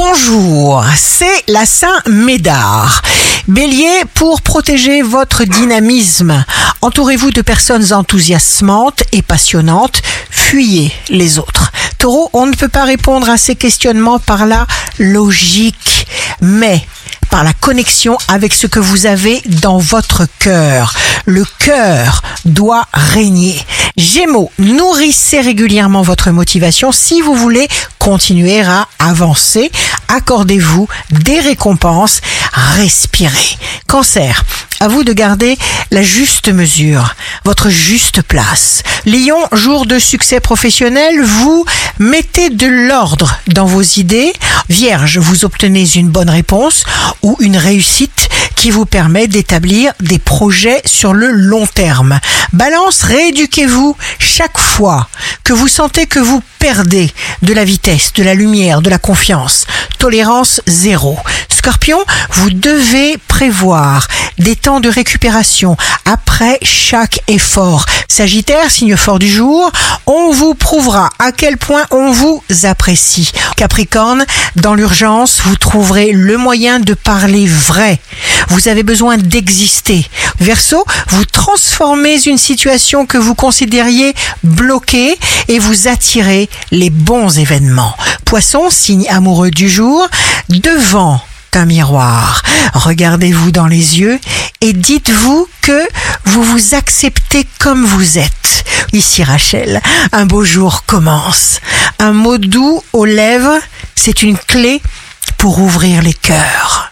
bonjour, c'est la Saint-Médard. Bélier, pour protéger votre dynamisme, entourez-vous de personnes enthousiasmantes et passionnantes, fuyez les autres. Taureau, on ne peut pas répondre à ces questionnements par la logique, mais par la connexion avec ce que vous avez dans votre cœur. Le cœur doit régner. Gémeaux, nourrissez régulièrement votre motivation si vous voulez continuer à avancer. Accordez-vous des récompenses. Respirez. Cancer, à vous de garder la juste mesure, votre juste place. Lion, jour de succès professionnel, vous mettez de l'ordre dans vos idées. Vierge, vous obtenez une bonne réponse ou une réussite qui vous permet d'établir des projets sur le long terme. Balance, rééduquez-vous chaque fois que vous sentez que vous perdez de la vitesse, de la lumière, de la confiance. Tolérance zéro. Scorpion, vous devez prévoir des temps de récupération après chaque effort. Sagittaire, signe fort du jour, on vous prouvera à quel point on vous apprécie. Capricorne, dans l'urgence, vous trouverez le moyen de parler vrai. Vous avez besoin d'exister. Verseau, vous transformez une situation que vous considériez bloquée et vous attirez les bons événements. Poisson, signe amoureux du jour, devant un miroir. Regardez-vous dans les yeux et dites-vous que vous vous acceptez comme vous êtes. Ici Rachel, un beau jour commence. Un mot doux aux lèvres, c'est une clé pour ouvrir les cœurs.